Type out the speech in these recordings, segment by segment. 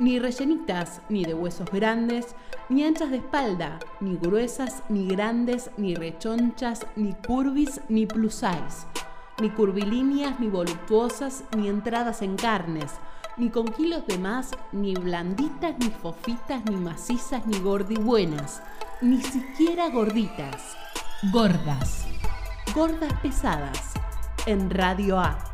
Ni rellenitas, ni de huesos grandes, ni anchas de espalda, ni gruesas, ni grandes, ni rechonchas, ni curvis, ni plus size, ni curvilíneas, ni voluptuosas, ni entradas en carnes, ni con kilos de más, ni blanditas, ni fofitas, ni macizas, ni gordibuenas, ni siquiera gorditas. Gordas. Gordas pesadas. En Radio A.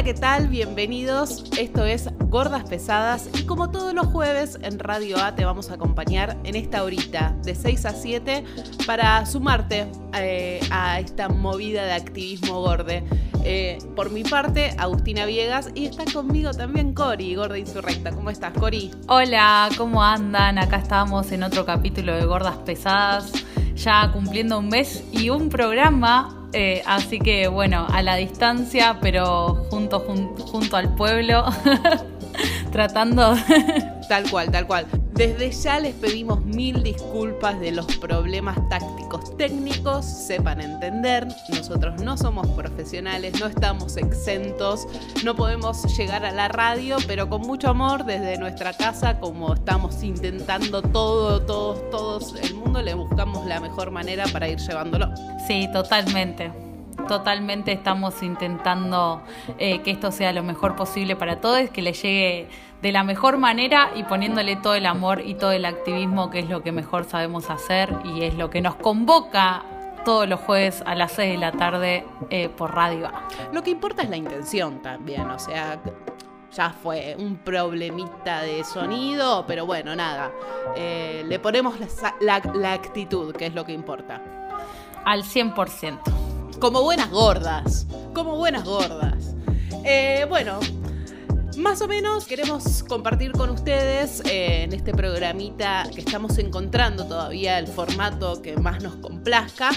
Hola, ¿qué tal? Bienvenidos. Esto es Gordas Pesadas y como todos los jueves en Radio A te vamos a acompañar en esta horita de 6 a 7 para sumarte eh, a esta movida de activismo gorde. Eh, por mi parte, Agustina Viegas y está conmigo también Cori, Gorda Insurrecta. ¿Cómo estás, Cori? Hola, ¿cómo andan? Acá estamos en otro capítulo de Gordas Pesadas, ya cumpliendo un mes y un programa eh, así que bueno, a la distancia, pero junto, junto al pueblo, tratando... tal cual, tal cual. Desde ya les pedimos mil disculpas de los problemas tácticos técnicos, sepan entender, nosotros no somos profesionales, no estamos exentos, no podemos llegar a la radio, pero con mucho amor desde nuestra casa, como estamos intentando todo, todos, todos el mundo, le buscamos la mejor manera para ir llevándolo. Sí, totalmente totalmente estamos intentando eh, que esto sea lo mejor posible para todos, que le llegue de la mejor manera y poniéndole todo el amor y todo el activismo que es lo que mejor sabemos hacer y es lo que nos convoca todos los jueves a las 6 de la tarde eh, por Radio Lo que importa es la intención también, o sea, ya fue un problemita de sonido, pero bueno, nada, eh, le ponemos la, la actitud, que es lo que importa. Al 100%. Como buenas gordas. Como buenas gordas. Eh, bueno, más o menos queremos compartir con ustedes eh, en este programita que estamos encontrando todavía el formato que más nos complazca.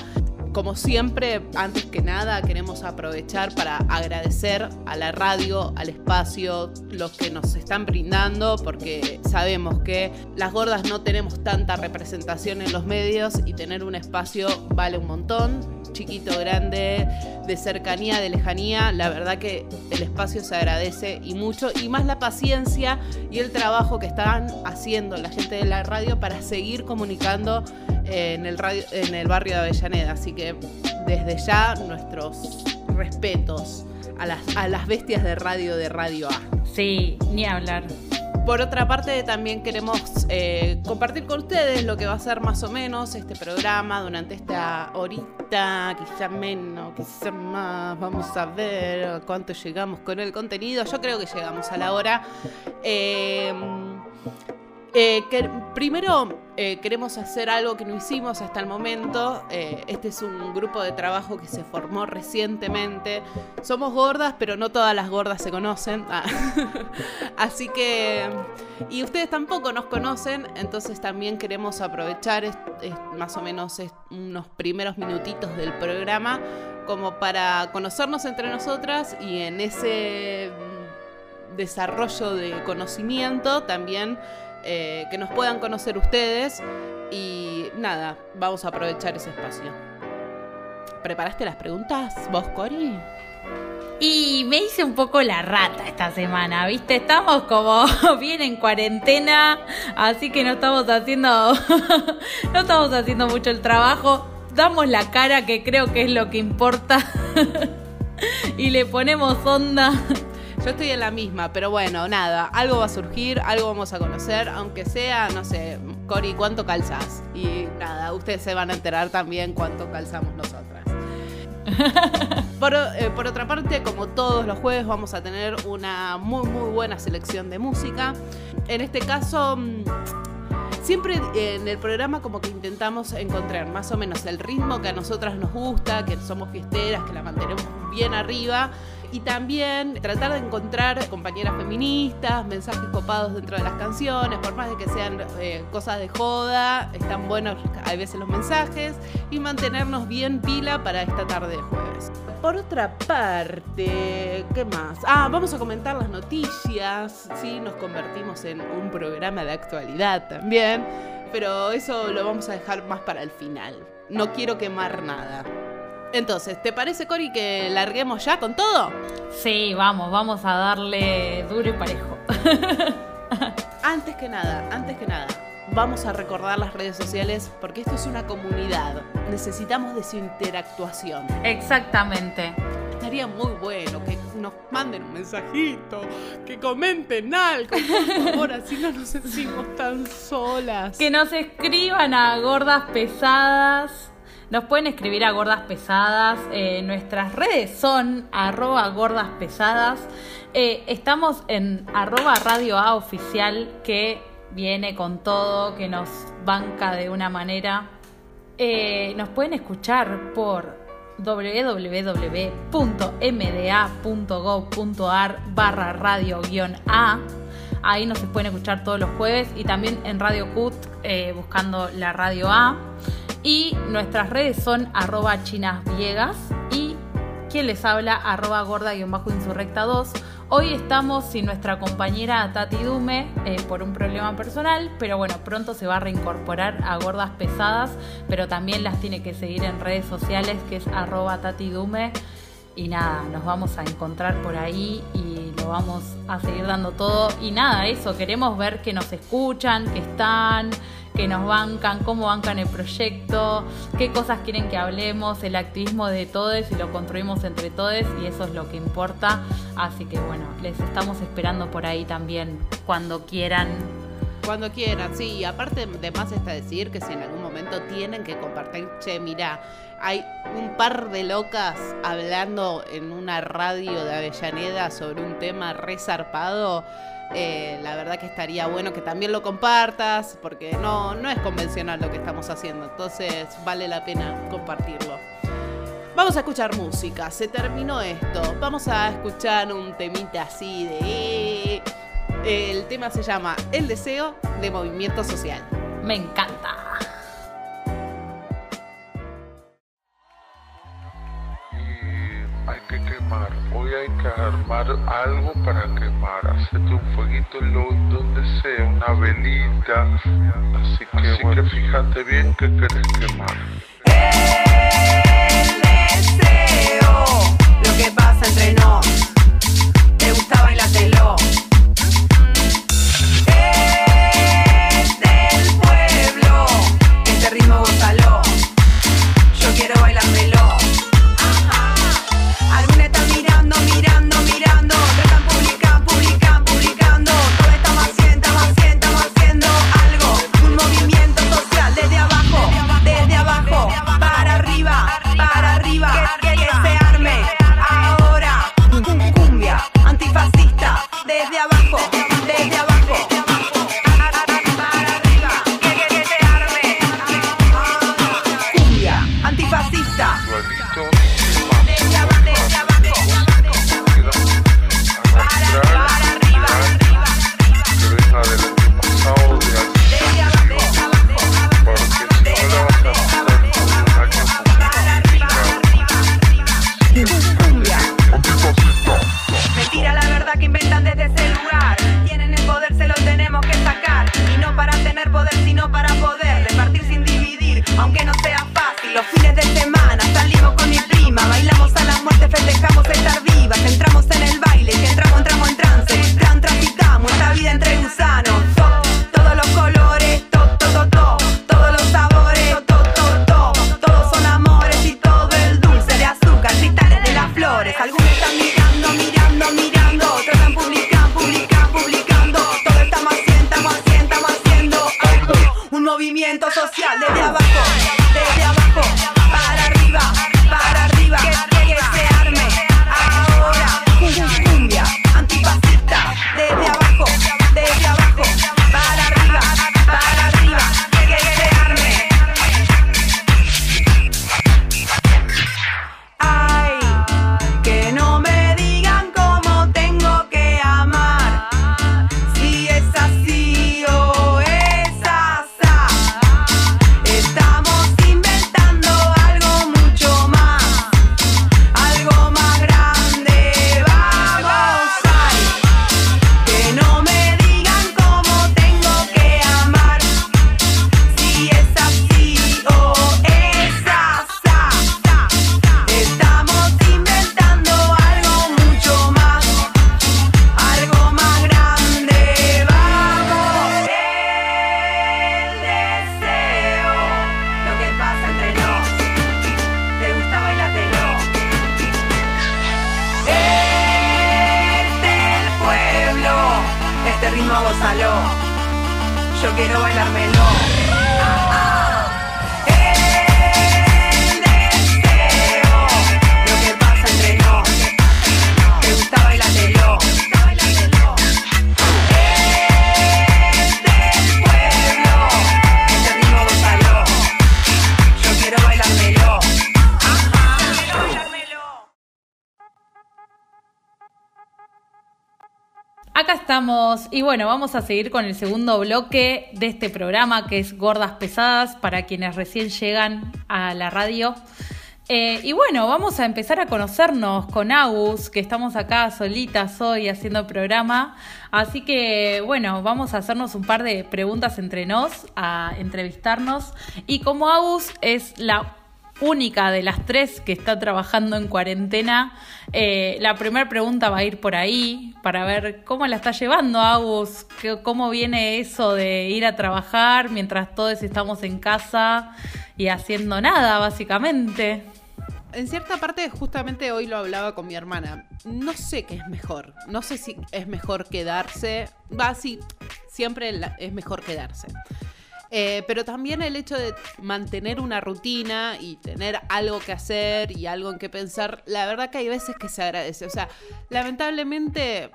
Como siempre, antes que nada, queremos aprovechar para agradecer a la radio, al espacio, los que nos están brindando, porque sabemos que las gordas no tenemos tanta representación en los medios y tener un espacio vale un montón. Chiquito, grande, de cercanía, de lejanía, la verdad que el espacio se agradece y mucho, y más la paciencia y el trabajo que están haciendo la gente de la radio para seguir comunicando en el, radio, en el barrio de Avellaneda. Así que desde ya nuestros respetos a las, a las bestias de radio de Radio A. Sí, ni hablar. Por otra parte, también queremos eh, compartir con ustedes lo que va a ser más o menos este programa durante esta horita, quizá menos, quizá más. Vamos a ver cuánto llegamos con el contenido. Yo creo que llegamos a la hora. Eh, eh, primero eh, queremos hacer algo que no hicimos hasta el momento. Eh, este es un grupo de trabajo que se formó recientemente. Somos gordas, pero no todas las gordas se conocen. Ah. Así que... Y ustedes tampoco nos conocen, entonces también queremos aprovechar más o menos unos primeros minutitos del programa como para conocernos entre nosotras y en ese desarrollo de conocimiento también eh, que nos puedan conocer ustedes y nada, vamos a aprovechar ese espacio. ¿Preparaste las preguntas vos, Cori? Y me hice un poco la rata esta semana, ¿viste? Estamos como bien en cuarentena, así que no estamos haciendo no estamos haciendo mucho el trabajo. Damos la cara que creo que es lo que importa. y le ponemos onda yo estoy en la misma, pero bueno, nada, algo va a surgir, algo vamos a conocer, aunque sea, no sé, Cori, ¿cuánto calzás? Y nada, ustedes se van a enterar también cuánto calzamos nosotras. por, eh, por, otra parte, como todos los jueves, vamos a tener una muy, muy buena selección de música. En este caso, mm, siempre en el programa como que intentamos encontrar más o menos el ritmo que a nosotras nos gusta, que somos fiesteras, que la mantenemos bien arriba y también tratar de encontrar compañeras feministas, mensajes copados dentro de las canciones, por más de que sean eh, cosas de joda, están buenos a veces los mensajes y mantenernos bien pila para esta tarde de jueves. Por otra parte, ¿qué más? Ah, vamos a comentar las noticias, sí, nos convertimos en un programa de actualidad también, pero eso lo vamos a dejar más para el final. No quiero quemar nada. Entonces, ¿te parece, Cori, que larguemos ya con todo? Sí, vamos, vamos a darle duro y parejo. antes que nada, antes que nada, vamos a recordar las redes sociales porque esto es una comunidad. Necesitamos de su interactuación. Exactamente. Estaría muy bueno que nos manden un mensajito, que comenten algo, por favor, así no nos sentimos tan solas. Que nos escriban a gordas pesadas nos pueden escribir a Gordas Pesadas. Eh, nuestras redes son arroba gordas pesadas. Eh, estamos en arroba radio A oficial que viene con todo, que nos banca de una manera. Eh, nos pueden escuchar por www.mda.gov.ar barra radio-a. Ahí nos pueden escuchar todos los jueves y también en Radio CUT buscando la radio A. Y nuestras redes son arroba chinasviegas y quien les habla arroba gorda-insurrecta 2. Hoy estamos sin nuestra compañera Tati Dume eh, por un problema personal, pero bueno, pronto se va a reincorporar a Gordas Pesadas, pero también las tiene que seguir en redes sociales, que es arroba Tati Dume. Y nada, nos vamos a encontrar por ahí y lo vamos a seguir dando todo. Y nada, eso, queremos ver que nos escuchan, que están, que nos bancan, cómo bancan el proyecto, qué cosas quieren que hablemos, el activismo de todos y lo construimos entre todos y eso es lo que importa. Así que bueno, les estamos esperando por ahí también cuando quieran. Cuando quieran, sí, y aparte de más está decir que si en algún momento tienen que compartir, che, mira, hay un par de locas hablando en una radio de Avellaneda sobre un tema resarpado eh, la verdad que estaría bueno que también lo compartas, porque no, no es convencional lo que estamos haciendo, entonces vale la pena compartirlo. Vamos a escuchar música, se terminó esto, vamos a escuchar un temita así de... El tema se llama El deseo de movimiento social. Me encanta. Quemar, hoy hay que armar algo para quemar, hacerte un fueguito donde sea, una velita, así que, así que fíjate bien que querés quemar. El deseo, lo que pasa entre nos, te gusta bailártelo. Acá estamos y bueno, vamos a seguir con el segundo bloque de este programa que es Gordas Pesadas para quienes recién llegan a la radio. Eh, y bueno, vamos a empezar a conocernos con Agus, que estamos acá solitas hoy haciendo programa. Así que bueno, vamos a hacernos un par de preguntas entre nos, a entrevistarnos. Y como Agus es la única de las tres que está trabajando en cuarentena, eh, la primera pregunta va a ir por ahí para ver cómo la está llevando Agus, cómo viene eso de ir a trabajar mientras todos estamos en casa y haciendo nada, básicamente. En cierta parte, justamente hoy lo hablaba con mi hermana. No sé qué es mejor. No sé si es mejor quedarse. Va, sí, siempre es mejor quedarse. Eh, pero también el hecho de mantener una rutina y tener algo que hacer y algo en que pensar, la verdad que hay veces que se agradece. O sea, lamentablemente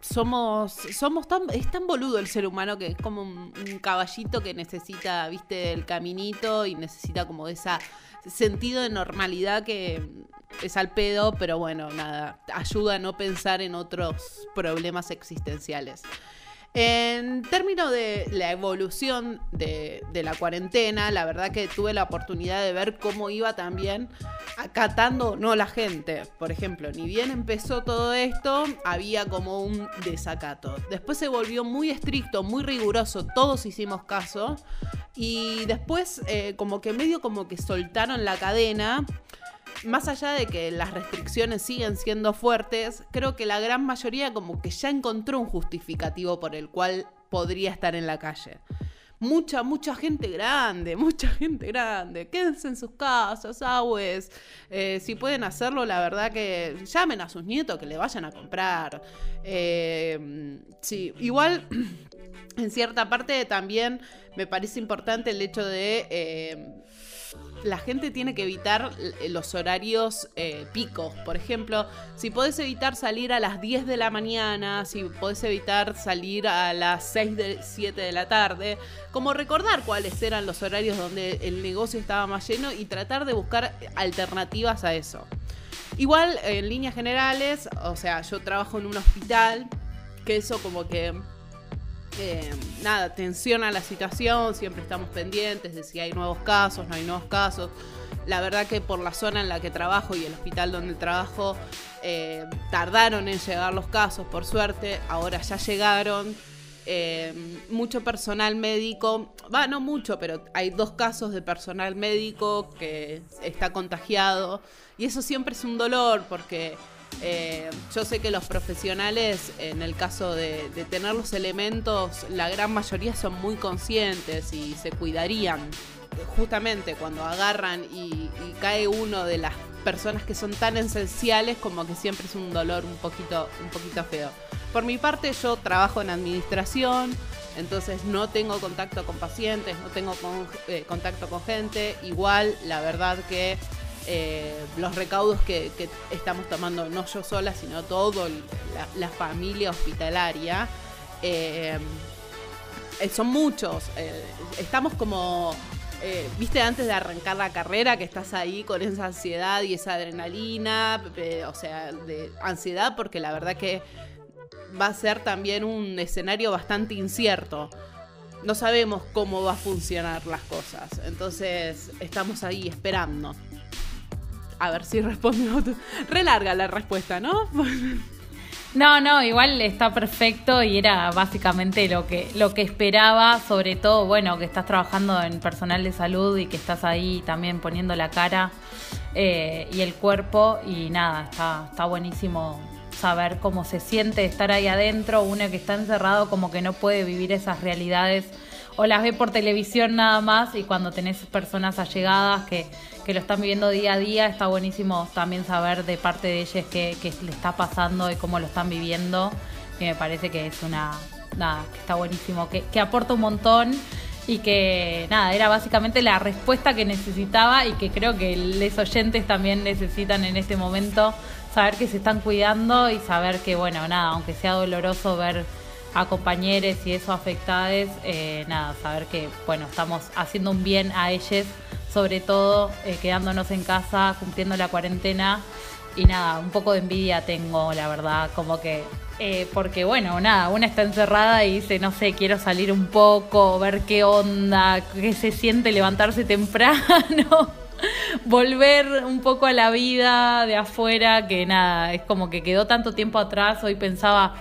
somos, somos tan, es tan boludo el ser humano que es como un, un caballito que necesita, viste, el caminito y necesita como esa sentido de normalidad que es al pedo, pero bueno, nada, ayuda a no pensar en otros problemas existenciales. En términos de la evolución de, la cuarentena, la verdad que tuve la oportunidad de ver cómo iba también acatando no la gente. Por ejemplo, ni bien empezó todo esto, había como un desacato. Después se volvió muy estricto, muy riguroso, todos hicimos caso. Y después eh, como que medio como que soltaron la cadena más allá de que las restricciones siguen siendo fuertes, creo que la gran mayoría como que ya encontró un justificativo por el cual podría estar en la calle. Mucha, mucha gente grande, mucha gente grande. Quédense en sus casas, agues. Eh, si pueden hacerlo, la verdad que llamen a sus nietos que le vayan a comprar. Eh, sí, igual en cierta parte también me parece importante el hecho de... eh, la gente tiene que evitar l- los horarios eh, picos. Por ejemplo, si podés evitar salir a las 10 de la mañana, si podés evitar salir a las 6, de, 7 de la tarde, como recordar cuáles eran los horarios donde el negocio estaba más lleno y tratar de buscar alternativas a eso. Igual, en líneas generales, o sea, yo trabajo en un hospital, que eso como que eh, nada, tensiona la situación, siempre estamos pendientes de si hay nuevos casos, no hay nuevos casos. La verdad que por la zona en la que trabajo y el hospital donde trabajo, eh, tardaron en llegar los casos, por suerte, ahora ya llegaron. Eh, mucho personal médico, va, no mucho, pero hay dos casos de personal médico que está contagiado y eso siempre es un dolor porque eh, yo sé que los profesionales, en el caso de, tener los elementos, la gran mayoría son muy conscientes y se cuidarían. Justamente cuando agarran y, cae uno de las personas que son tan esenciales, como que siempre es un dolor un poquito, un poquito feo. Por mi parte, yo trabajo en administración, entonces no tengo contacto con pacientes, no tengo eh, contacto con gente. Igual, la verdad que eh, los recaudos que, estamos tomando, no yo sola, sino toda la, familia hospitalaria, eh, eh, son muchos. estamos como, viste, antes de arrancar la carrera, que estás ahí con esa ansiedad y esa adrenalina, o sea, de ansiedad, porque la verdad que va a ser también un escenario bastante incierto. No sabemos cómo va a funcionar las cosas. Entonces, estamos ahí esperando. A ver si respondo. Re larga la respuesta, ¿no? No, no, igual está perfecto y era básicamente lo que, lo que esperaba, sobre todo, bueno, que estás trabajando en personal de salud y que estás ahí también poniendo la cara eh, y el cuerpo y nada, está, está buenísimo saber cómo se siente estar ahí adentro, uno que está encerrado como que no puede vivir esas realidades o las ve por televisión nada más y cuando tenés personas allegadas que, que lo están viviendo día a día, está buenísimo también saber de parte de ellas qué, qué le está pasando y cómo lo están viviendo, que me parece que es una, nada, que está buenísimo, que, que aporta un montón y que nada, era básicamente la respuesta que necesitaba y que creo que los oyentes también necesitan en este momento saber que se están cuidando y saber que, bueno, nada, aunque sea doloroso ver a compañeros y eso afectados, eh, nada, saber que, bueno, estamos haciendo un bien a ellos, sobre todo eh, quedándonos en casa, cumpliendo la cuarentena. Y nada, un poco de envidia tengo, la verdad, como que, eh, porque bueno, nada, una está encerrada y dice, no sé, quiero salir un poco, ver qué onda, qué se siente levantarse temprano, volver un poco a la vida de afuera, que nada, es como que quedó tanto tiempo atrás, hoy pensaba,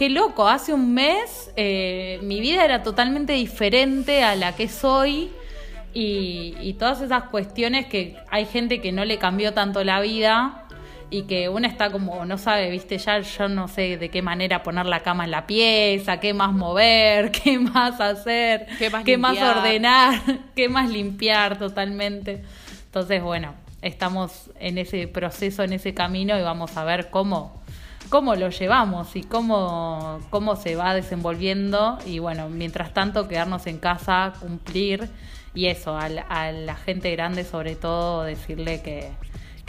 qué loco, hace un mes eh, mi vida era totalmente diferente a la que soy. Y, y todas esas cuestiones que hay gente que no le cambió tanto la vida, y que una está como, no sabe, viste, ya yo no sé de qué manera poner la cama en la pieza, qué más mover, qué más hacer, Qué más limpiar. ordenar, qué más limpiar totalmente. Entonces, bueno, estamos en ese proceso, en ese camino y vamos a ver cómo, cómo lo llevamos y cómo, cómo se va desenvolviendo. Y bueno, mientras tanto, quedarnos en casa, cumplir y eso, a la, a la gente grande sobre todo, decirle que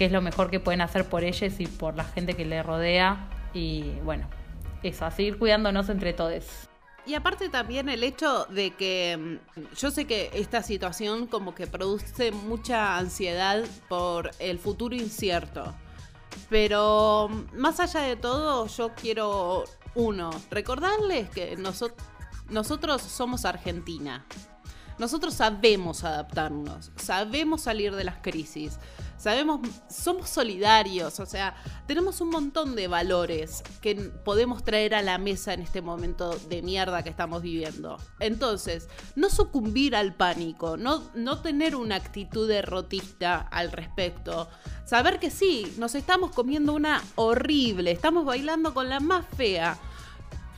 que es lo mejor que pueden hacer por ellos y por la gente que les rodea. Y bueno, eso, a seguir cuidándonos entre todos. Y aparte también el hecho de que mm, yo sé que esta situación como que produce mucha ansiedad por el futuro incierto. Pero más allá de todo, yo quiero, uno, recordarles que noso- nosotros somos Argentina. Nosotros sabemos adaptarnos, sabemos salir de las crisis, sabemos, somos solidarios, o sea, tenemos un montón de valores que podemos traer a la mesa en este momento de mierda que estamos viviendo. Entonces, no sucumbir al pánico, no, no tener una actitud derrotista al respecto. Saber que sí, nos estamos comiendo una horrible, estamos bailando con la más fea.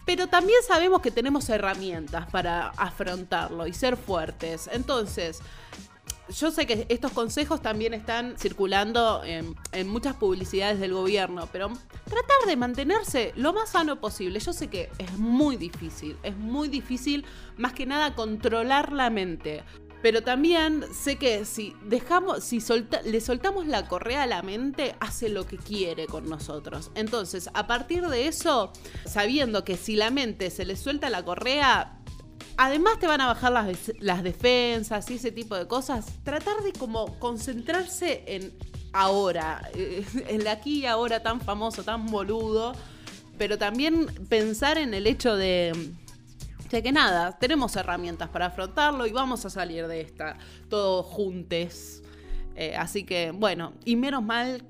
Pero también sabemos que tenemos herramientas para afrontarlo y ser fuertes. Entonces, yo sé que estos consejos también están circulando en, muchas publicidades del gobierno, pero tratar de mantenerse lo más sano posible. Yo sé que es muy difícil, es muy difícil más que nada controlar la mente. Pero también sé que si dejamos, si le soltamos la correa a la mente, hace lo que quiere con nosotros. Entonces, a partir de eso, sabiendo que si la mente se le suelta la correa, además te van a bajar las, defensas y ese tipo de cosas, tratar de como concentrarse en ahora, eh, en el aquí y ahora tan famoso, tan boludo, pero también pensar en el hecho de de que nada, tenemos herramientas para afrontarlo y vamos a salir de esta todos juntos. Eh, así que, bueno, y menos mal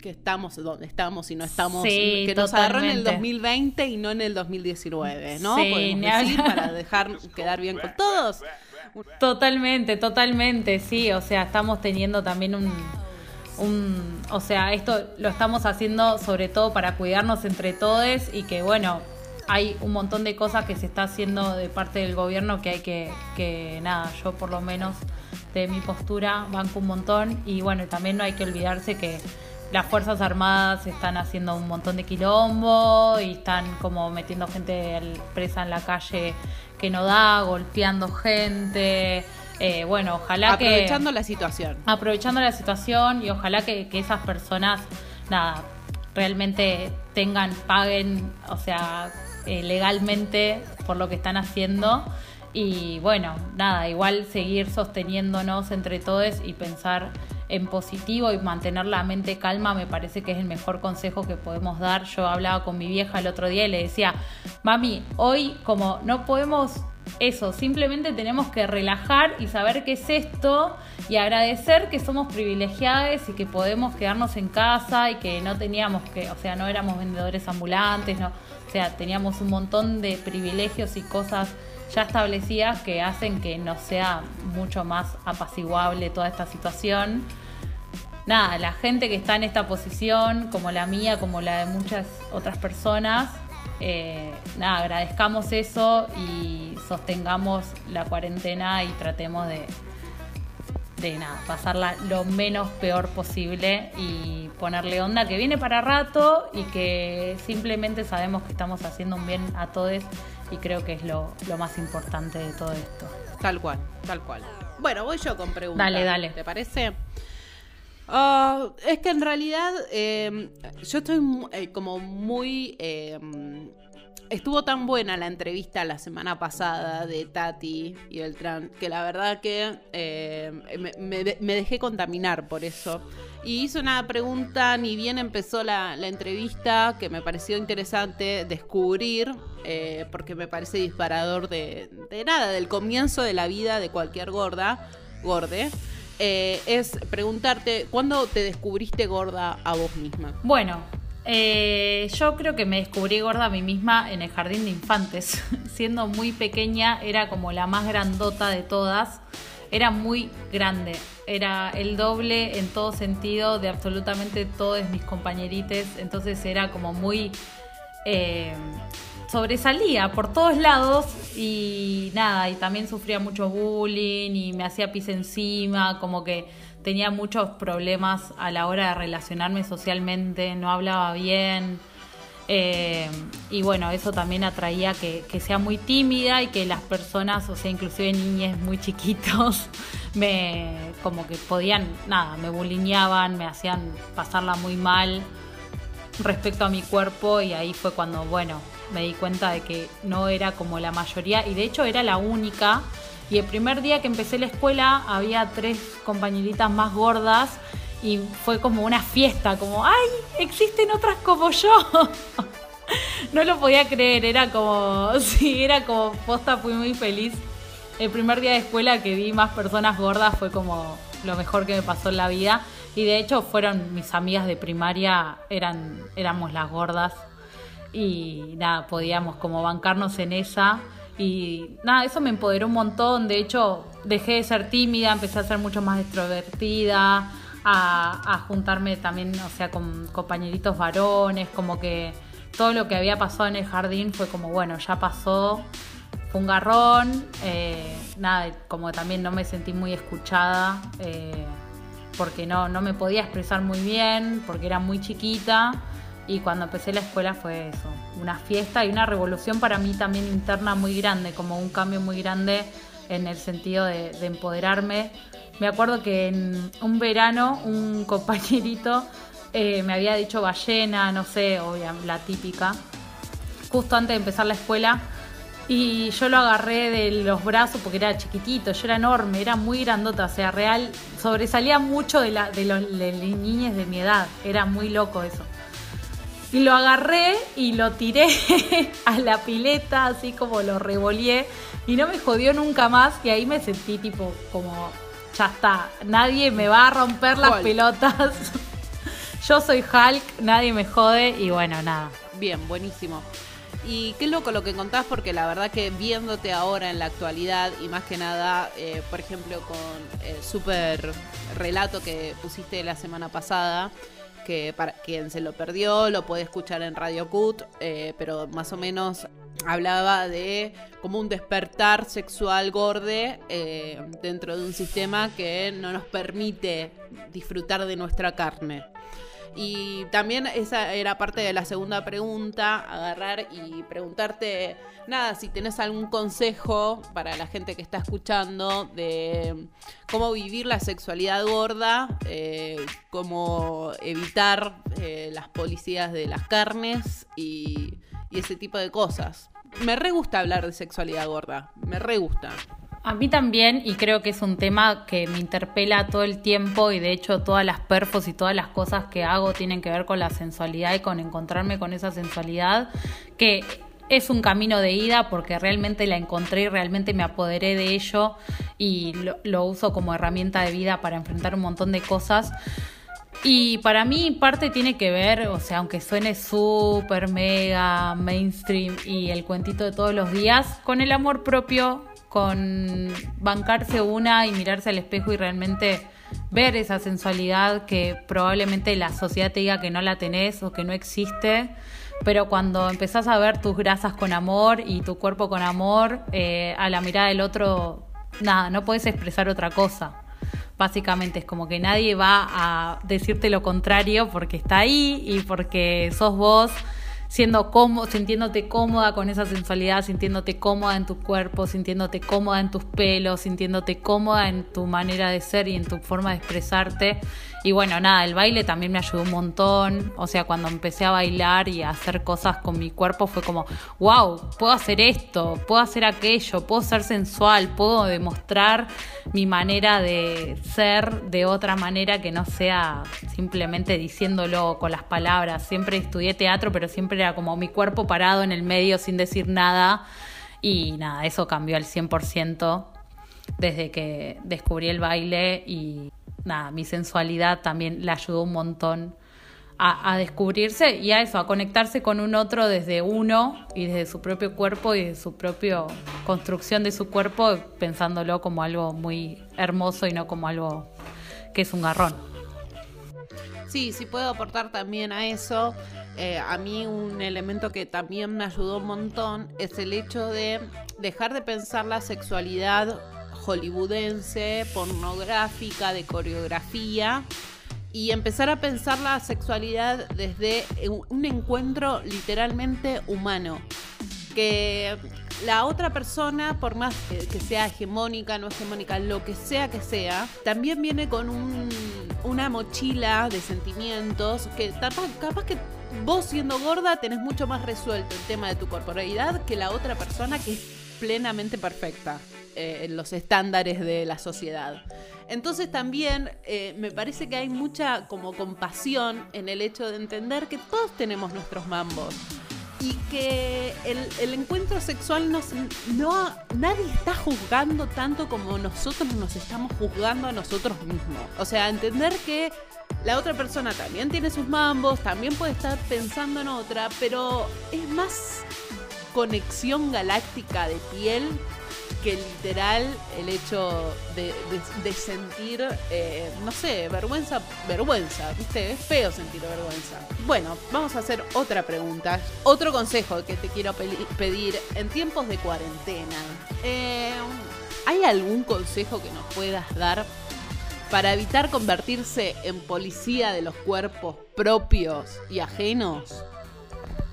que estamos donde estamos y no estamos, Sí, que nos agarró en el totalmente. 2020 y no en el 2019, ¿no? Sí, Podemos decir para dejar quedar bien con todos. Totalmente, totalmente, sí. O sea, estamos teniendo también un, un, o sea, esto lo estamos haciendo sobre todo para cuidarnos entre todos y que bueno, hay un montón de cosas que se está haciendo de parte del gobierno que hay que, que nada, yo por lo menos de mi postura banco un montón y bueno, también no hay que olvidarse que las Fuerzas Armadas están haciendo un montón de quilombo y están como metiendo gente presa en la calle que no da, golpeando gente. Eh, bueno, ojalá que Aprovechando la situación. aprovechando la situación y ojalá que, que esas personas, nada, realmente tengan, paguen, o sea, eh, legalmente por lo que están haciendo. Y bueno, nada, igual seguir sosteniéndonos entre todos y pensar en positivo y mantener la mente calma me parece que es el mejor consejo que podemos dar. Yo hablaba con mi vieja el otro día y le decía, mami, hoy como no podemos eso, simplemente tenemos que relajar y saber qué es esto y agradecer que somos privilegiados y que podemos quedarnos en casa y que no teníamos que, o sea, no éramos vendedores ambulantes, no, o sea, teníamos un montón de privilegios y cosas ya establecidas que hacen que nos sea mucho más apaciguable toda esta situación. Nada, la gente que está en esta posición, como la mía, como la de muchas otras personas, eh, nada, agradezcamos eso y sostengamos la cuarentena y tratemos de, de nada, pasarla lo menos peor posible y ponerle onda que viene para rato y que simplemente sabemos que estamos haciendo un bien a todos y creo que es lo, lo más importante de todo esto. Tal cual, tal cual. Bueno, voy yo con preguntas. Dale, dale. ¿Te parece? Ah, es que en realidad eh, yo estoy eh, como muy... eh, estuvo tan buena la entrevista la semana pasada de Tati y Beltrán que la verdad que eh, me, me de- me dejé contaminar por eso. Y hice una pregunta, ni bien empezó la, la entrevista, que me pareció interesante descubrir, eh, porque me parece disparador de, de nada, del comienzo de la vida de cualquier gorda, gorde. Eh, es preguntarte, ¿cuándo te descubriste gorda a vos misma? Bueno, eh, yo creo que me descubrí gorda a mí misma en el jardín de infantes. Siendo muy pequeña, era como la más grandota de todas. Era muy grande, era el doble en todo sentido de absolutamente todos mis compañerites. Entonces era como muy. eh, sobresalía por todos lados y nada, y también sufría mucho bullying y me hacía pis encima, como que tenía muchos problemas a la hora de relacionarme socialmente, no hablaba bien. eh, y bueno, eso también atraía que, que sea muy tímida y que las personas, o sea, inclusive niñas muy chiquitos, me como que podían, nada, me bulineaban, me hacían pasarla muy mal respecto a mi cuerpo y ahí fue cuando, bueno, me di cuenta de que no era como la mayoría y de hecho era la única. Y el primer día que empecé la escuela había tres compañeritas más gordas y fue como una fiesta, como, ¡ay! Existen otras como yo. no lo podía creer, era como, sí, era como, posta, fui muy feliz. El primer día de escuela que vi más personas gordas fue como lo mejor que me pasó en la vida. Y de hecho fueron mis amigas de primaria, eran, éramos las gordas. Y nada, podíamos como bancarnos en esa. Y nada, eso me empoderó un montón. De hecho, dejé de ser tímida, empecé a ser mucho más extrovertida, a, juntarme también, o sea, con compañeritos varones, como que todo lo que había pasado en el jardín fue como, bueno, ya pasó, fue un garrón, eh, nada, como también no me sentí muy escuchada, eh, porque no, no me podía expresar muy bien, porque era muy chiquita. Y cuando empecé la escuela fue eso, una fiesta y una revolución para mí también interna muy grande, como un cambio muy grande en el sentido de, de empoderarme. Me acuerdo que en un verano un compañerito eh, me había dicho ballena, no sé, obvia, la típica, justo antes de empezar la escuela. Y yo lo agarré de los brazos porque era chiquitito, yo era enorme, era muy grandota, o sea, real, sobresalía mucho de, la, de los niñas de mi edad, era muy loco eso. Y lo agarré y lo tiré a la pileta, así como lo revolé, y no me jodió nunca más, y ahí me sentí tipo como, ya está, nadie me va a romper las Hulk. pelotas. Yo soy Hulk, nadie me jode, y bueno, nada. Bien, buenísimo. Y qué loco lo que contás, porque la verdad que viéndote ahora en la actualidad, y más que nada, eh, por ejemplo, con el súper relato que pusiste la semana pasada, que para quien se lo perdió lo puede escuchar en Radio Cut, eh, pero más o menos hablaba de como un despertar sexual gorde eh, dentro de un sistema que no nos permite disfrutar de nuestra carne. Y también esa era parte de la segunda pregunta, agarrar y preguntarte, nada, si tenés algún consejo para la gente que está escuchando de cómo vivir la sexualidad gorda, eh, cómo evitar eh, las policías de las carnes y, y ese tipo de cosas. Me re gusta hablar de sexualidad gorda, me re gusta. A mí también, y creo que es un tema que me interpela todo el tiempo, y de hecho todas las perfos y todas las cosas que hago tienen que ver con la sensualidad y con encontrarme con esa sensualidad, que es un camino de ida porque realmente la encontré y realmente me apoderé de ello y lo, lo uso como herramienta de vida para enfrentar un montón de cosas. Y para mí parte tiene que ver, o sea, aunque suene súper mega mainstream y el cuentito de todos los días, con el amor propio, con bancarse una y mirarse al espejo y realmente ver esa sensualidad que probablemente la sociedad te diga que no la tenés o que no existe, pero cuando empezás a ver tus grasas con amor y tu cuerpo con amor, eh, a la mirada del otro, nada, no puedes expresar otra cosa. Básicamente es como que nadie va a decirte lo contrario porque está ahí y porque sos vos siendo cómodo, sintiéndote cómoda con esa sensualidad, sintiéndote cómoda en tu cuerpo, sintiéndote cómoda en tus pelos, sintiéndote cómoda en tu manera de ser y en tu forma de expresarte. Y bueno, nada, el baile también me ayudó un montón. O sea, cuando empecé a bailar y a hacer cosas con mi cuerpo fue como, wow, puedo hacer esto, puedo hacer aquello, puedo ser sensual, puedo demostrar mi manera de ser de otra manera que no sea simplemente diciéndolo con las palabras. Siempre estudié teatro, pero siempre era como mi cuerpo parado en el medio sin decir nada. Y nada, eso cambió al 100% desde que descubrí el baile y nada, mi sensualidad también le ayudó un montón a, descubrirse y a eso, a conectarse con un otro desde uno y desde su propio cuerpo y de su propia construcción de su cuerpo, pensándolo como algo muy hermoso y no como algo que es un garrón. Sí, sí puedo aportar también a eso. Eh, a mí un elemento que también me ayudó un montón es el hecho de dejar de pensar la sexualidad hollywoodense, pornográfica, de coreografía y empezar a pensar la sexualidad desde un encuentro literalmente humano. Que la otra persona, por más que sea hegemónica, no hegemónica, lo que sea que sea, también viene con un, una mochila de sentimientos que capaz, capaz que vos siendo gorda tenés mucho más resuelto el tema de tu corporalidad que la otra persona que es plenamente perfecta eh, en los estándares de la sociedad. Entonces también eh, me parece que hay mucha como compasión en el hecho de entender que todos tenemos nuestros mambos y que el, el encuentro sexual nos, no nadie está juzgando tanto como nosotros nos estamos juzgando a nosotros mismos. O sea, entender que la otra persona también tiene sus mambos, también puede estar pensando en otra, pero es más conexión galáctica de piel que literal el hecho de, sentir, eh, no sé, vergüenza, vergüenza, ¿viste? Es feo sentir vergüenza. Bueno, vamos a hacer otra pregunta, otro consejo que te quiero pedir en tiempos de cuarentena. Eh, ¿Hay algún consejo que nos puedas dar para evitar convertirse en policía de los cuerpos propios y ajenos?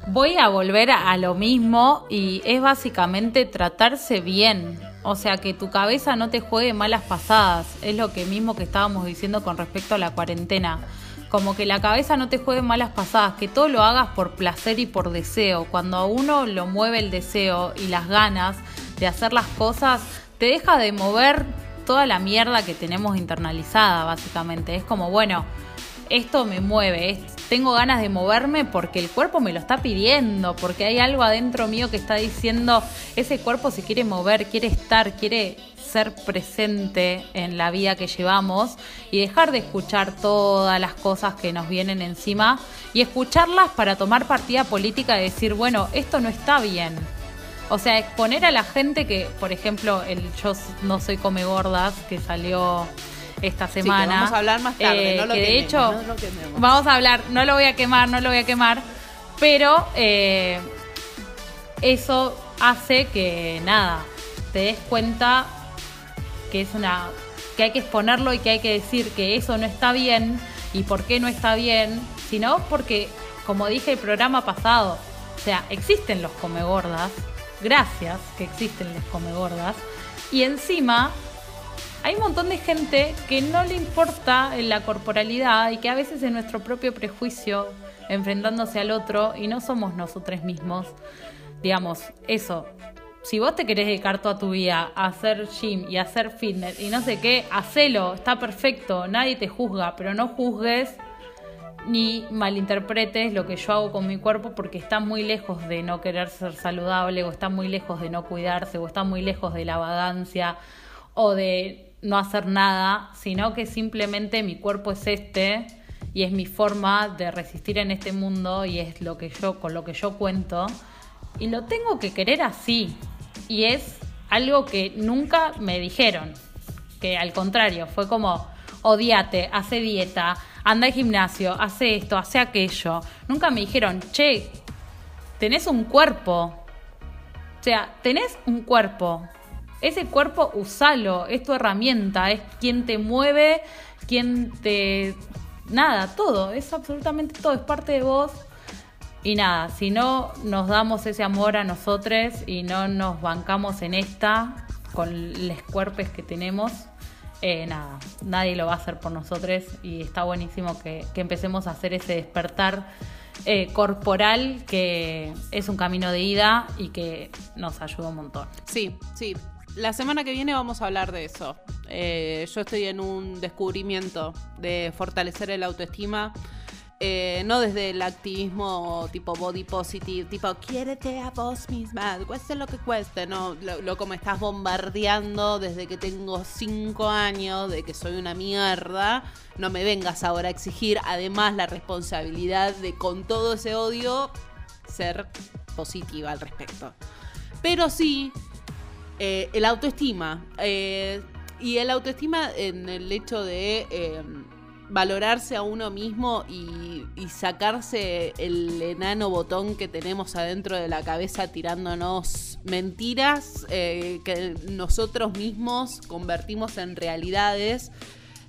Voy a volver a lo mismo y es básicamente tratarse bien. O sea, que tu cabeza no te juegue malas pasadas. Es lo que mismo que estábamos diciendo con respecto a la cuarentena. Como que la cabeza no te juegue malas pasadas, que todo lo hagas por placer y por deseo. Cuando a uno lo mueve el deseo y las ganas de hacer las cosas, te deja de mover toda la mierda que tenemos internalizada, básicamente. Es como, bueno, esto me mueve, tengo ganas de moverme porque el cuerpo me lo está pidiendo, porque hay algo adentro mío que está diciendo, ese cuerpo se quiere mover, quiere estar, quiere ser presente en la vida que llevamos y dejar de escuchar todas las cosas que nos vienen encima y escucharlas para tomar partida política y decir, bueno, esto no está bien. O sea, exponer a la gente que, por ejemplo, el Yo no soy come gordas, que salió esta semana. Sí, vamos a hablar más tarde, eh, no lo que de hecho, no lo quememos. vamos a hablar, no lo voy a quemar, no lo voy a quemar, pero eh, eso hace que nada, te des cuenta que es una que hay que exponerlo y que hay que decir que eso no está bien y por qué no está bien, sino porque, como dije el programa pasado, o sea, existen los comegordas, gracias que existen los comegordas, y encima hay un montón de gente que no le importa la corporalidad y que a veces es nuestro propio prejuicio enfrentándose al otro y no somos nosotros mismos. Digamos, eso. Si vos te querés dedicar toda tu vida a hacer gym y a hacer fitness y no sé qué, hacelo, está perfecto, nadie te juzga, pero no juzgues ni malinterpretes lo que yo hago con mi cuerpo porque está muy lejos de no querer ser saludable o está muy lejos de no cuidarse o está muy lejos de la vagancia o de no hacer nada, sino que simplemente mi cuerpo es este y es mi forma de resistir en este mundo y es lo que yo con lo que yo cuento y lo tengo que querer así y es algo que nunca me dijeron, que al contrario, fue como odiate, hace dieta, anda al gimnasio, hace esto, hace aquello. Nunca me dijeron, "Che, tenés un cuerpo." O sea, tenés un cuerpo, ese cuerpo usalo, es tu herramienta, es quien te mueve, quien te... Nada, todo, es absolutamente todo, es parte de vos. Y nada, si no nos damos ese amor a nosotros y no nos bancamos en esta, con los cuerpos que tenemos, eh, nada, nadie lo va a hacer por nosotros y está buenísimo que, que empecemos a hacer ese despertar eh, corporal que es un camino de ida y que nos ayuda un montón. Sí, sí. La semana que viene vamos a hablar de eso. Eh, yo estoy en un descubrimiento de fortalecer el autoestima. eh, no desde el activismo tipo body positive, tipo quiérete a vos misma, cueste lo que cueste, no, lo, lo como estás bombardeando desde que tengo cinco años, de que soy una mierda, no me vengas ahora a exigir además la responsabilidad de con todo ese odio ser positiva al respecto. Pero sí, eh, el autoestima. eh, y el autoestima en el hecho de eh, valorarse a uno mismo y, y sacarse el enano botón que tenemos adentro de la cabeza tirándonos mentiras eh, que nosotros mismos convertimos en realidades.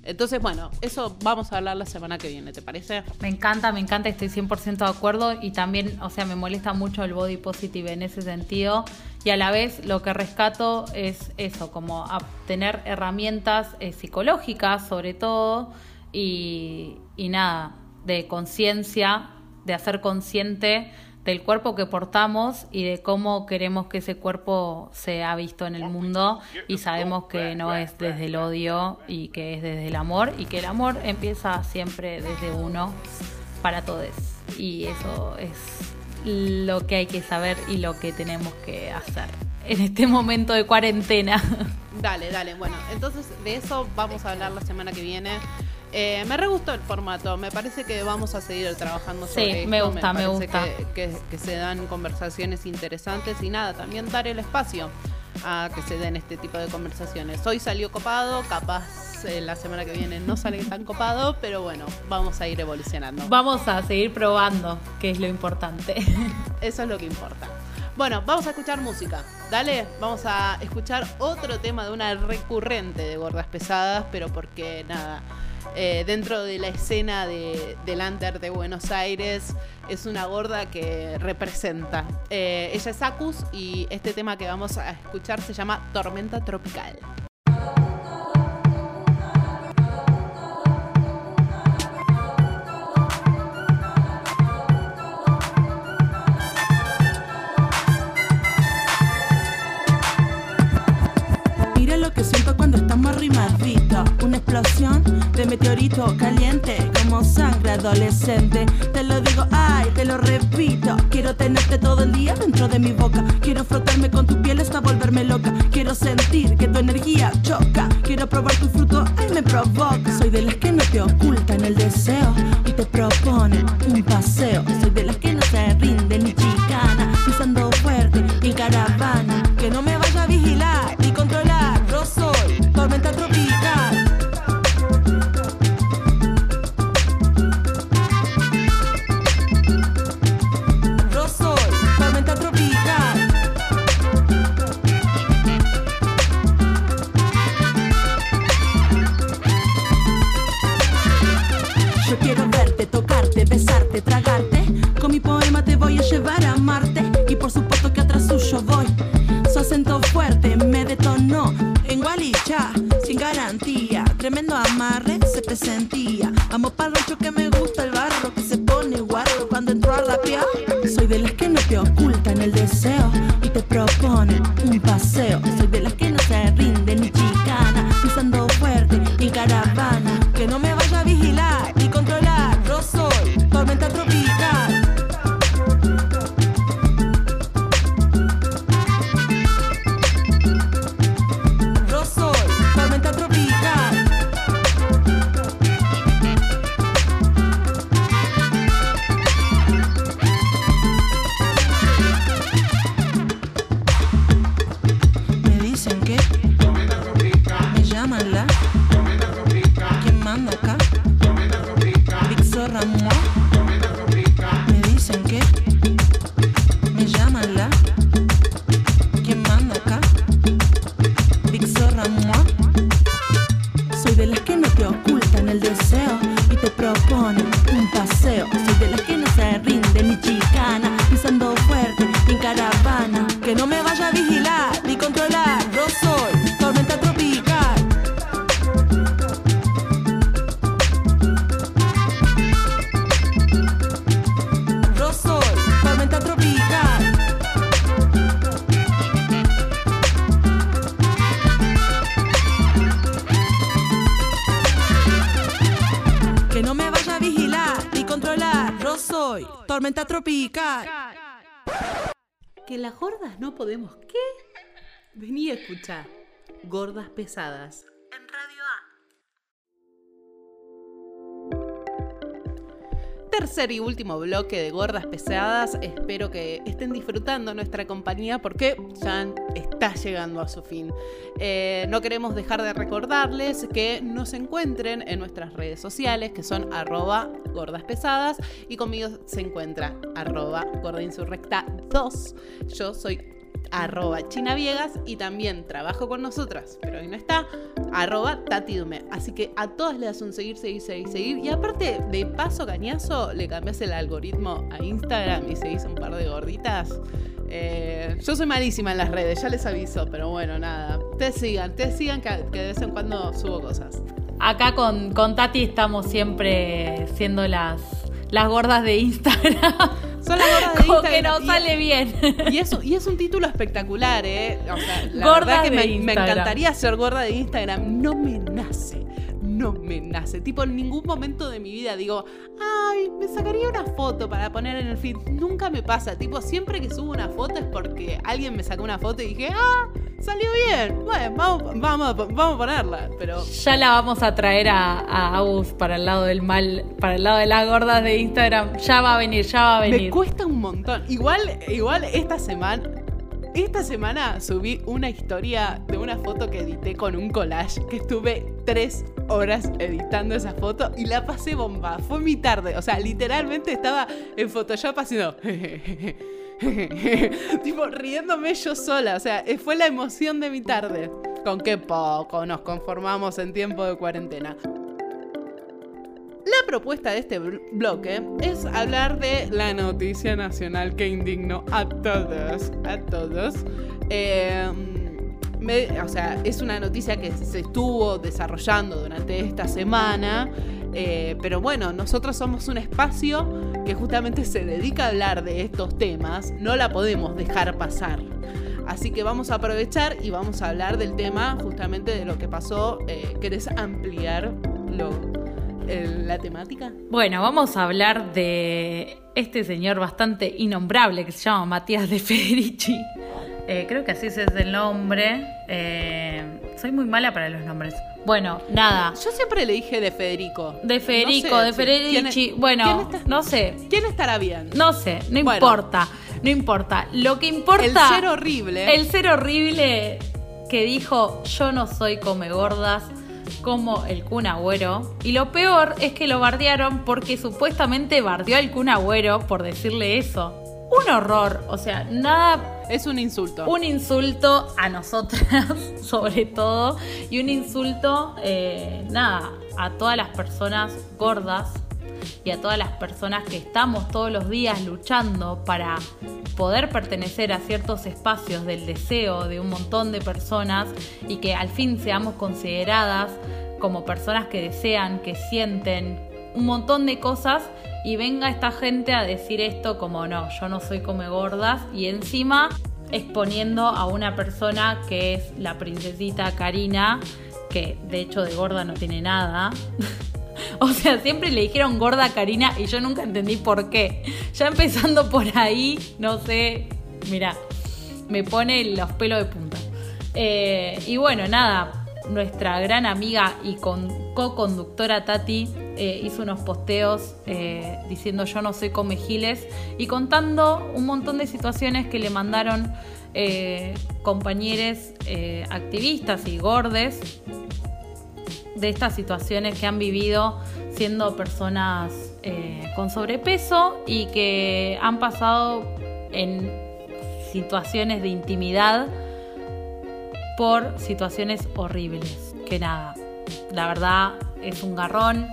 Entonces, bueno, eso vamos a hablar la semana que viene, ¿te parece? Me encanta, me encanta, estoy 100% de acuerdo y también, o sea, me molesta mucho el body positive en ese sentido y a la vez lo que rescato es eso, como tener herramientas eh, psicológicas sobre todo y nada, de conciencia, de hacer consciente del cuerpo que portamos y de cómo queremos que ese cuerpo sea visto en el mundo y sabemos que no es desde el odio y que es desde el amor y que el amor empieza siempre desde uno para todos y eso es lo que hay que saber y lo que tenemos que hacer en este momento de cuarentena. Dale, dale. Bueno, entonces de eso vamos a hablar la semana que viene. Eh, me re gustó el formato. Me parece que vamos a seguir trabajando Sí, sobre me esto. gusta, me gusta. Que, que- que se dan conversaciones interesantes y nada, también dar el espacio a que se den este tipo de conversaciones. Hoy salió copado, capaz eh, la semana que viene no sale tan copado, pero bueno, vamos a ir evolucionando. Vamos a seguir probando, que es lo importante. Eso es lo que importa. Bueno, vamos a escuchar música. Dale, vamos a escuchar otro tema de una recurrente de Gordas Pesadas, pero porque nada, eh, dentro de la escena de, del de Buenos Aires es una gorda que representa. Eh, ella es Acus y este tema que vamos a escuchar se llama Tormenta Tropical. Mira lo que siento cuando estamos arrimadito Una explosión de meteorito caliente Como sangre adolescente. Te lo digo, ay, te lo repito Quiero tenerte todo el día dentro de mi boca. Quiero frotarme con tu piel hasta volverme loca. Quiero sentir que tu energía choca. Quiero probar tu fruto, ay, me provoca. Soy de las que no te ocultan el deseo Y te proponen un paseo. Soy de las que no se rinden ni chicana Pisando fuerte en caravana. Que no me vaya a vigilar tormenta tropical. Yo soy tormenta tropical. Yo quiero verte, tocarte, besarte, tragarte. Con mi poema te voy a llevar Tremendo amarre se presentía. Amo para que me gusta el barro. Que se pone guarro cuando entro a la piel. Soy de las que no te ocultan el deseo. Y te proponen un paseo. Pesadas. En Radio A. Tercer y último bloque de Gordas Pesadas. Espero que estén disfrutando nuestra compañía porque ya está llegando a su fin. Eh, no queremos dejar de recordarles que nos encuentren en nuestras redes sociales que son arroba gordas pesadas y conmigo se encuentra arroba gordainsurrecta 2. Yo soy arroba China Viegas y también trabajo con nosotras, pero hoy no está, arroba Tati Dume. Así que a todas le das un seguir, seguir, seguir, seguir. Y aparte, de paso cañazo, le cambias el algoritmo a Instagram y seguís un par de gorditas. Eh, yo soy malísima en las redes, ya les aviso, pero bueno, nada. Te sigan, te sigan que, que de vez en cuando subo cosas. Acá con, con Tati estamos siempre siendo las, las gordas de Instagram. Son las gordas de Como que Instagram nos y- sale bien. Y eso, y es un título espectacular, ¿eh? O sea, la Gordas verdad que de me, me encantaría ser gorda de Instagram. No me nace. No me nace. Tipo, en ningún momento de mi vida digo, ay, me sacaría una foto para poner en el feed. Nunca me pasa. Tipo, siempre que subo una foto es porque alguien me sacó una foto y dije, ah, salió bien. Bueno, vamos, vamos, a- vamos a ponerla. Pero Ya la vamos a traer a, a Agus para el lado del mal, para el lado de las gordas de Instagram. Ya va a venir, ya va a Me venir. cuesta un montón. Igual, igual esta semana. Esta semana subí una historia de una foto que edité con un collage que estuve tres horas editando esa foto y la pasé bomba. Fue mi tarde. O sea, literalmente estaba en Photoshop haciendo. tipo riéndome yo sola. O sea, fue la emoción de mi tarde. Con qué poco nos conformamos en tiempo de cuarentena. La propuesta de este bl- bloque es hablar de la noticia nacional que indignó a todos, a todos. Me- o sea, es una noticia que se estuvo desarrollando durante esta semana, eh, pero bueno, nosotros somos un espacio que justamente se dedica a hablar de estos temas, no la podemos dejar pasar. Así que vamos a aprovechar y vamos a hablar del tema justamente de lo que pasó. Eh, ¿Querés ampliar lo, el- la temática? Bueno, vamos a hablar de este señor bastante innombrable que se llama Matías de Federici. Eh, creo que así es el nombre. Eh, soy muy mala para los nombres. Bueno, nada. Yo siempre le dije de Federico. De Federico, No sé de Federici. ¿quién- bueno, quién está- no sé. ¿Quién estará bien? No sé, no Bueno. importa. No importa. Lo que importa. El ser horrible. El ser horrible que dijo: Yo no soy come gordas como el Kun Agüero. Y lo peor es que lo bardearon porque supuestamente bardeó al Kun Agüero por decirle eso. Un horror. O sea, nada Es un insulto. un insulto a nosotras, sobre todo, y un insulto, eh, nada, a todas las personas gordas y a todas las personas que estamos todos los días luchando para poder pertenecer a ciertos espacios del deseo de un montón de personas y que al fin seamos consideradas como personas que desean, que sienten un montón de cosas y venga esta gente a decir esto como no, yo no soy come gordas y encima exponiendo a una persona que es la princesita Karina, que de hecho de gorda no tiene nada. O sea, siempre le dijeron gorda a Karina y yo nunca entendí por qué. Ya empezando por ahí, no sé, mira, me pone los pelos de punta. Eh, y bueno, nada, nuestra gran amiga y con- co-conductora Tati eh, hizo unos posteos eh, diciendo yo no soy come giles y contando un montón de situaciones que le mandaron compañeros activistas y gordes de estas situaciones que han vivido siendo personas eh, con sobrepeso y que han pasado en situaciones de intimidad por situaciones horribles. Que nada, la verdad es un garrón.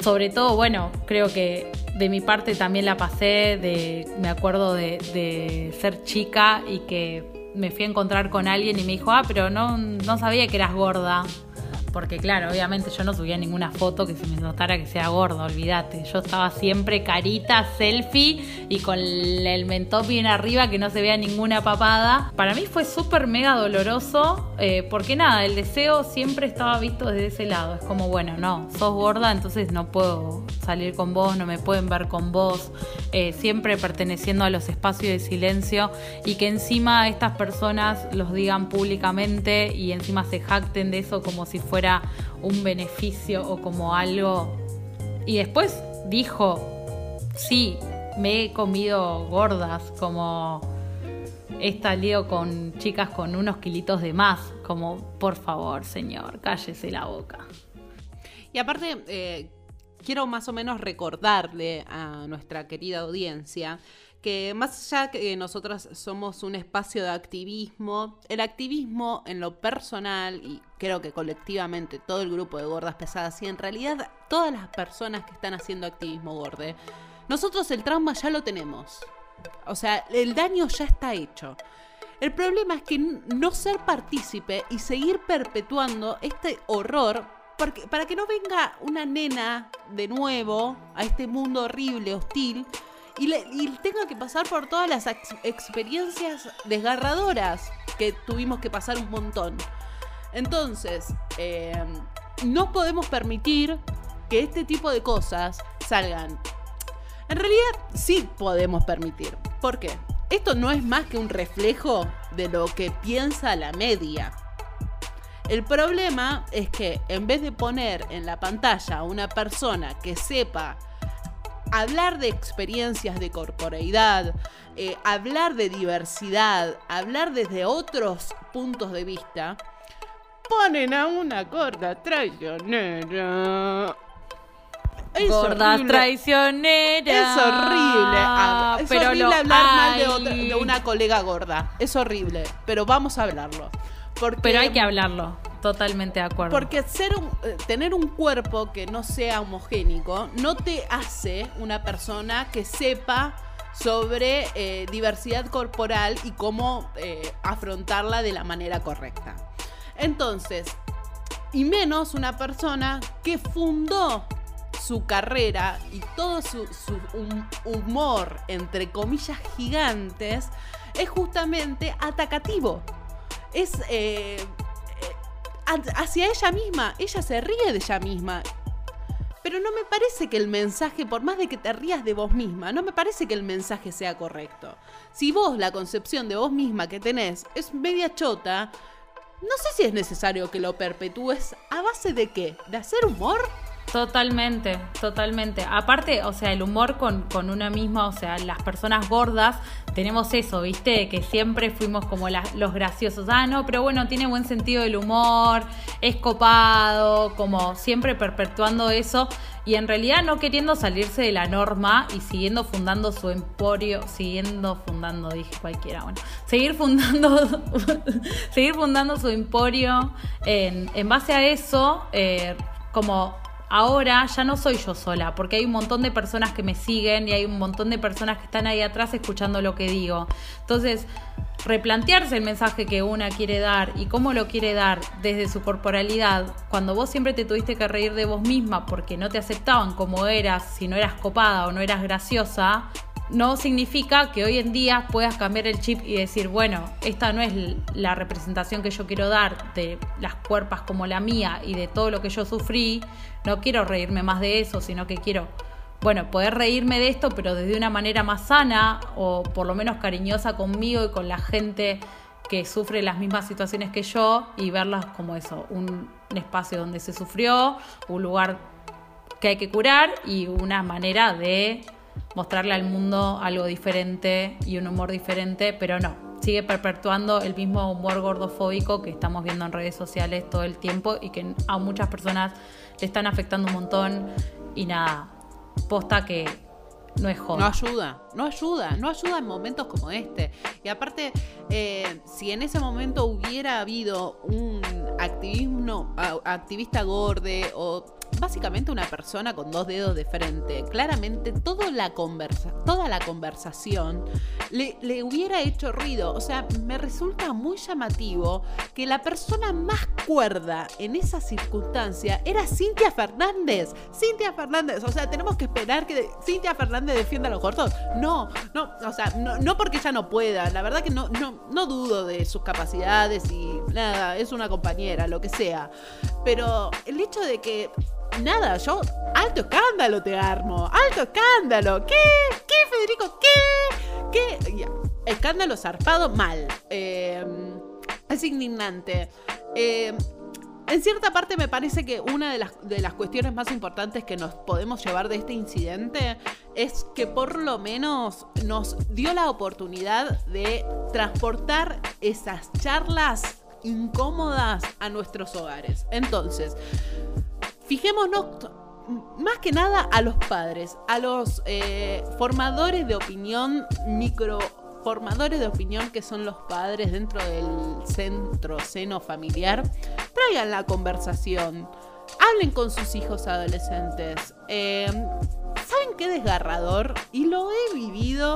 Sobre todo, bueno, creo que de mi parte también la pasé, de, me acuerdo de, de ser chica y que me fui a encontrar con alguien y me dijo, ah, pero no, no sabía que eras gorda. Porque claro, obviamente yo no subía ninguna foto que se me notara que sea gorda, olvídate. Yo estaba siempre carita, selfie y con el mentón bien arriba que no se vea ninguna papada. Para mí fue súper mega doloroso eh, porque nada, el deseo siempre estaba visto desde ese lado. Es como, bueno, no, sos gorda, entonces no puedo salir con vos, no me pueden ver con vos, eh, siempre perteneciendo a los espacios de silencio y que encima estas personas los digan públicamente y encima se jacten de eso como si fuera un beneficio o como algo. Y después dijo, sí, me he comido gordas, como esta lío con chicas con unos kilitos de más, como por favor, señor, cállese la boca. Y aparte, eh, quiero más o menos recordarle a nuestra querida audiencia que más allá que nosotras somos un espacio de activismo, el activismo en lo personal y creo que colectivamente todo el grupo de gordas pesadas y en realidad todas las personas que están haciendo activismo gorde, nosotros el trauma ya lo tenemos. O sea, el daño ya está hecho. El problema es que no ser partícipe y seguir perpetuando este horror para que no venga una nena de nuevo a este mundo horrible, hostil, y, tenga que pasar por todas las ex- experiencias desgarradoras que tuvimos que pasar un montón. Entonces, eh, no podemos permitir que este tipo de cosas salgan. En realidad sí podemos permitir. ¿Por qué? Esto no es más que un reflejo de lo que piensa la media. El problema es que en vez de poner en la pantalla a una persona que sepa hablar de experiencias de corporeidad, eh, hablar de diversidad, hablar desde otros puntos de vista, ponen a una gorda traicionera. Es horrible. traicioneras. Es horrible. hab- Es pero horrible hablar mal de, otra- de una colega gorda. Es horrible. Pero vamos a hablarlo. Porque, Pero hay que hablarlo. Totalmente de acuerdo. Porque ser un- eh, tener un cuerpo que no sea homogénico no te hace una persona que sepa sobre eh, diversidad corporal y cómo eh, afrontarla de la manera correcta. Entonces, y menos una persona que fundó su carrera y todo su, su hum- humor, entre comillas gigantes, es justamente atacativo. Es eh, eh, ha- hacia ella misma. Ella se ríe de ella misma. Pero no me parece que el mensaje, por más de que te rías de vos misma, no me parece que el mensaje sea correcto. Si vos la concepción de vos misma que tenés es media chota, no sé si es necesario que lo perpetúes a base de qué? ¿De hacer humor? Totalmente, totalmente. Aparte, o sea, el humor con, con una misma, o sea, las personas gordas, tenemos eso, ¿viste? Que siempre fuimos como la- los graciosos. Ah, no, pero bueno, tiene buen sentido del humor, es copado, como siempre perpetuando eso. Y en realidad no queriendo salirse de la norma y siguiendo fundando su emporio, siguiendo fundando, dije cualquiera, bueno, seguir fundando, seguir fundando su emporio en, en base a eso, eh, como ahora ya no soy yo sola, porque hay un montón de personas que me siguen y hay un montón de personas que están ahí atrás escuchando lo que digo. Entonces, replantearse el mensaje que una quiere dar y cómo lo quiere dar desde su corporalidad, cuando vos siempre te tuviste que reír de vos misma porque no te aceptaban como eras, si no eras copada o no eras graciosa, no significa que hoy en día puedas cambiar el chip y decir, bueno, esta no es la representación que yo quiero dar de las cuerpas como la mía y de todo lo que yo sufrí, no quiero reírme más de eso, sino que quiero, bueno, poder reírme de esto, pero desde una manera más sana o por lo menos cariñosa conmigo y con la gente que sufre las mismas situaciones que yo y verlas como eso, un, un espacio donde se sufrió, un lugar que hay que curar y una manera de mostrarle al mundo algo diferente y un humor diferente, pero no, sigue perpetuando el mismo humor gordofóbico que estamos viendo en redes sociales todo el tiempo y que a muchas personas le están afectando un montón y nada, posta que no es No joda. ayuda, no ayuda, no ayuda en momentos como este. Y aparte, eh, si en ese momento hubiera habido un activismo, activista gorde o básicamente una persona con dos dedos de frente, claramente toda la, conversa, toda la conversación le, le hubiera hecho ruido. O sea, me resulta muy llamativo que la persona más cuerda en esa circunstancia era Cintia Fernández. Cintia Fernández, o sea, tenemos que esperar que Cintia Fernández defienda a los gordos. No, no, o sea, no, no porque ella no pueda. La verdad que no, no, no dudo de sus capacidades y nada, es una compañera, lo que sea. Pero el hecho de que nada, yo alto escándalo te armo, alto escándalo. ¿Qué? ¿Qué, Federico? ¿Qué? ¿Qué? Escándalo zarpado mal. Eh, es indignante. Eh, en cierta parte me parece que una de las, de las cuestiones más importantes que nos podemos llevar de este incidente es que por lo menos nos dio la oportunidad de transportar esas charlas incómodas a nuestros hogares. Entonces, fijémonos más que nada a los padres, a los eh, formadores de opinión, micro formadores de opinión que son los padres dentro del centro seno familiar, traigan la conversación, hablen con sus hijos adolescentes. Eh, ¿Saben qué desgarrador? Y lo he vivido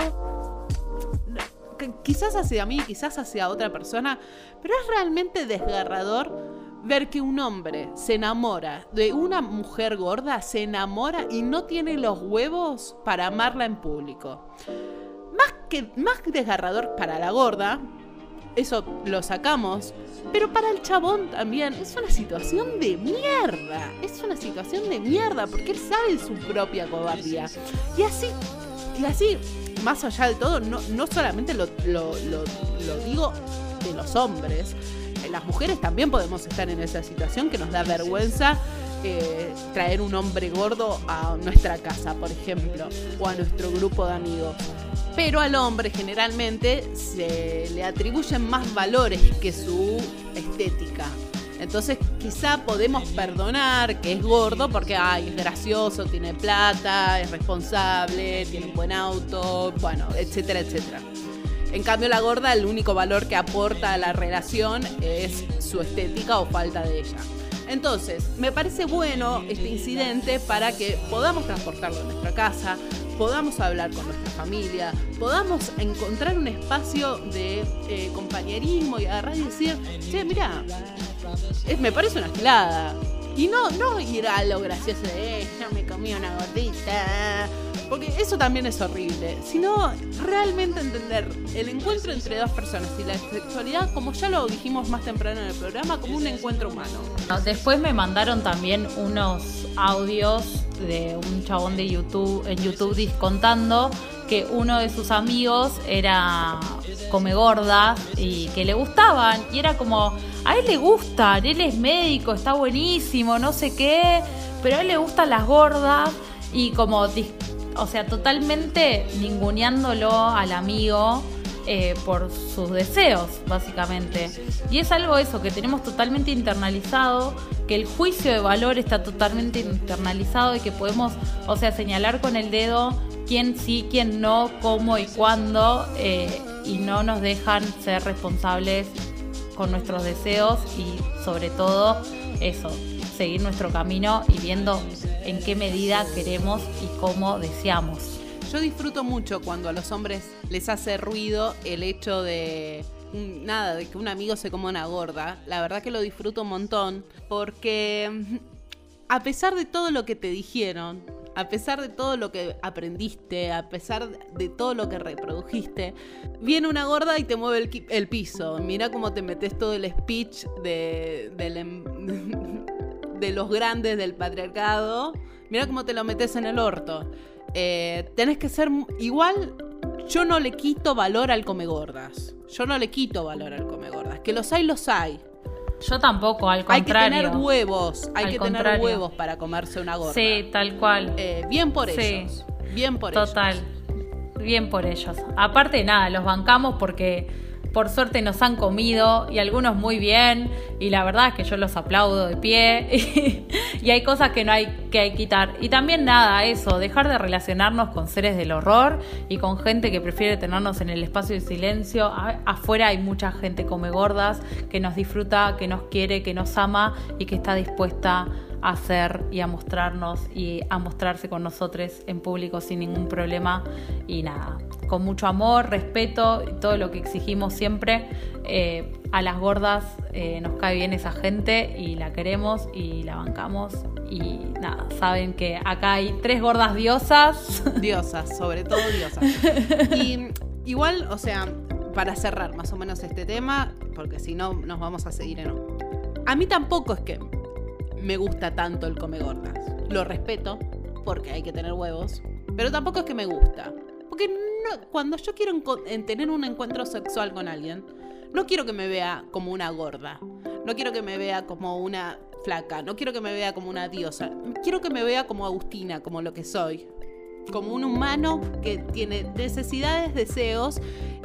quizás hacia mí, quizás hacia otra persona, pero es realmente desgarrador ver que un hombre se enamora de una mujer gorda, se enamora y no tiene los huevos para amarla en público. Más que más desgarrador para la gorda, eso lo sacamos, pero para el chabón también es una situación de mierda. Es una situación de mierda porque él sabe su propia cobardía. Y así, y así, más allá de todo, no, no solamente lo, lo- lo- lo digo de los hombres, las mujeres también podemos estar en esa situación que nos da vergüenza eh, traer un hombre gordo a nuestra casa, por ejemplo, o a nuestro grupo de amigos. Pero al hombre generalmente se le atribuyen más valores que su estética. Entonces quizá podemos perdonar que es gordo porque ay, es gracioso, tiene plata, es responsable, tiene un buen auto, bueno, etcétera, etcétera. En cambio la gorda el único valor que aporta a la relación es su estética o falta de ella. Entonces, me parece bueno este incidente para que podamos transportarlo a nuestra casa, podamos hablar con nuestra familia, podamos encontrar un espacio de eh, compañerismo y agarrar y decir, che, mira, me parece una gilada. Y no, no ir a lo gracioso de, eh, ya me comí una gordita. Porque eso también es horrible. Sino realmente entender el encuentro entre dos personas y la sexualidad, como ya lo dijimos más temprano en el programa, como un encuentro humano. No, Después me mandaron también unos audios de un chabón de YouTube, en YouTube contando que uno de sus amigos era come gorda y que le gustaban. Y era como, a él le gustan, él es médico, está buenísimo, no sé qué, pero a él le gustan las gordas y como, o sea, totalmente ninguneándolo al amigo eh, por sus deseos, básicamente. Y es algo eso que tenemos totalmente internalizado, que el juicio de valor está totalmente internalizado y que podemos, o sea, señalar con el dedo quién sí, quién no, cómo y cuándo, eh, y no nos dejan ser responsables con nuestros deseos y sobre todo eso, seguir nuestro camino y viendo en qué medida queremos y cómo deseamos. Yo disfruto mucho cuando a los hombres les hace ruido el hecho de nada, de que un amigo se coma una gorda. La verdad que lo disfruto un montón porque mm, a pesar de todo lo que te dijeron, a pesar de todo lo que aprendiste, a pesar de todo lo que reprodujiste, viene una gorda y te mueve el piso. Mira cómo te metes todo el speech de, del em- de los grandes del patriarcado. Mira cómo te lo metes en el orto. Eh, tenés que ser igual. Yo no le quito valor al come gordas. Yo no le quito valor al come gordas. Que los hay, los hay. Yo tampoco, al Hay que contrario. tener huevos. Hay Al que tener contrario. huevos para comerse una gorda. Sí, tal cual. Eh, bien por Sí. ellos. Bien por Total. ellos. Bien por ellos. Aparte, nada, los bancamos porque por suerte nos han comido y algunos muy bien. Y la verdad es que yo los aplaudo de pie. y hay cosas que no hay que quitar. Y también nada, eso, dejar de relacionarnos con seres del horror y con gente que prefiere tenernos en el espacio de silencio. Afuera hay mucha gente come gordas que nos disfruta, que nos quiere, que nos ama y que está dispuesta a hacer y a mostrarnos y a mostrarse con nosotros en público sin ningún problema y nada, con mucho amor, respeto todo lo que exigimos siempre. Eh, a las gordas eh, nos cae bien esa gente y la queremos y la bancamos y nada, saben que acá hay tres gordas diosas. Diosas, sobre todo diosas. Y igual, o sea, para cerrar más o menos este tema, porque si no nos vamos a seguir en... A mí tampoco es que me gusta tanto el come gordas. Lo respeto porque hay que tener huevos, pero tampoco es que me gusta. Porque cuando yo quiero tener un encuentro sexual con alguien, no quiero que me vea como una gorda. No quiero que me vea como una flaca. No quiero que me vea como una diosa. Quiero que me vea como Agustina, como lo que soy. Como un humano que tiene necesidades, deseos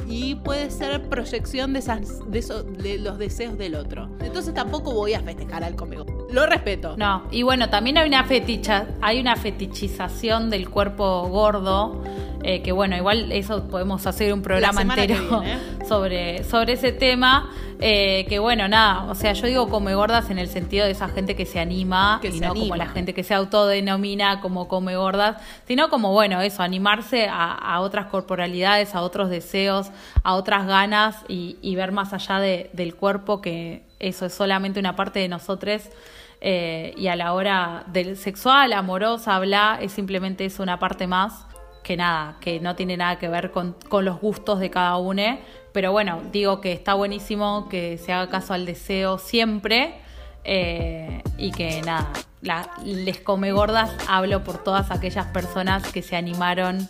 y puede ser proyección de, los deseos del otro. Entonces tampoco voy a festejar al comego. Lo respeto. No, y bueno, también hay una feticha, hay una fetichización del cuerpo gordo, eh, que bueno, igual eso podemos hacer un programa entero viene, ¿eh? sobre, sobre ese tema. eh, que bueno, nada, o sea, yo digo come gordas en el sentido de esa gente que se anima Que y se no como la gente que se autodenomina como come gordas, sino como bueno, eso, animarse a, a otras corporalidades, a otros deseos, a otras ganas y, y ver más allá de- del cuerpo que eso es solamente una parte de nosotros eh, y a la hora del sexual, amorosa, bla, es simplemente eso una parte más que nada, que no tiene nada que ver con, los gustos de cada uno. Pero bueno, digo que está buenísimo que se haga caso al deseo siempre eh, y que nada, les come gordas, hablo por todas aquellas personas que se animaron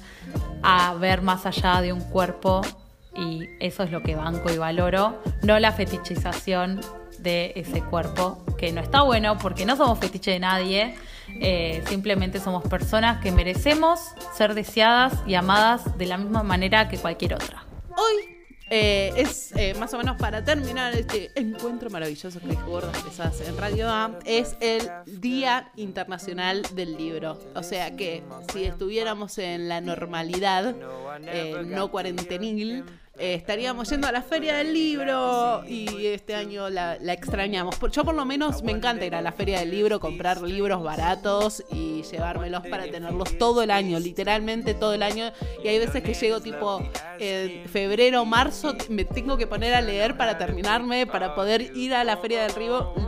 a ver más allá de un cuerpo y eso es lo que banco y valoro, no la fetichización de ese cuerpo, que no está bueno porque no somos fetiche de nadie, eh, simplemente somos personas que merecemos ser deseadas y amadas de la misma manera que cualquier otra. Hoy eh, es eh, más o menos para terminar este encuentro maravilloso que Gordas Pesadas en Radio A, es el Día Internacional del Libro. O sea que si estuviéramos en la normalidad, no cuarentenil, eh, estaríamos yendo a la Feria del Libro y este año la, extrañamos. Yo por lo menos me encanta ir a la Feria del Libro, comprar libros baratos y llevármelos para tenerlos todo el año, literalmente todo el año. Y hay veces que llego tipo en febrero, marzo, me tengo que poner a leer para terminarme, para poder ir a la Feria del,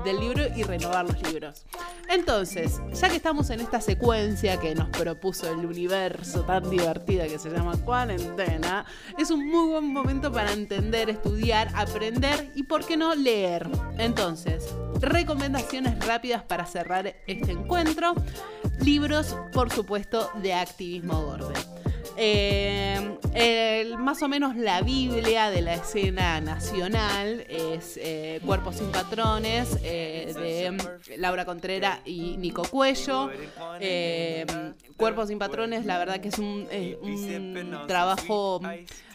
del Libro y renovar los libros. Entonces, ya que estamos en esta secuencia que nos propuso el universo tan divertida que se llama cuarentena, es un muy buen momento para entender, estudiar, aprender y, ¿por qué no, leer? Entonces, recomendaciones rápidas para cerrar este encuentro. Libros, por supuesto, de activismo gordo. Eh, más o menos la Biblia de la escena nacional es eh, Cuerpos sin Patrones eh, de Laura Contrera y Nico Cuello. Eh, Cuerpos sin Patrones, la verdad que es un, es un trabajo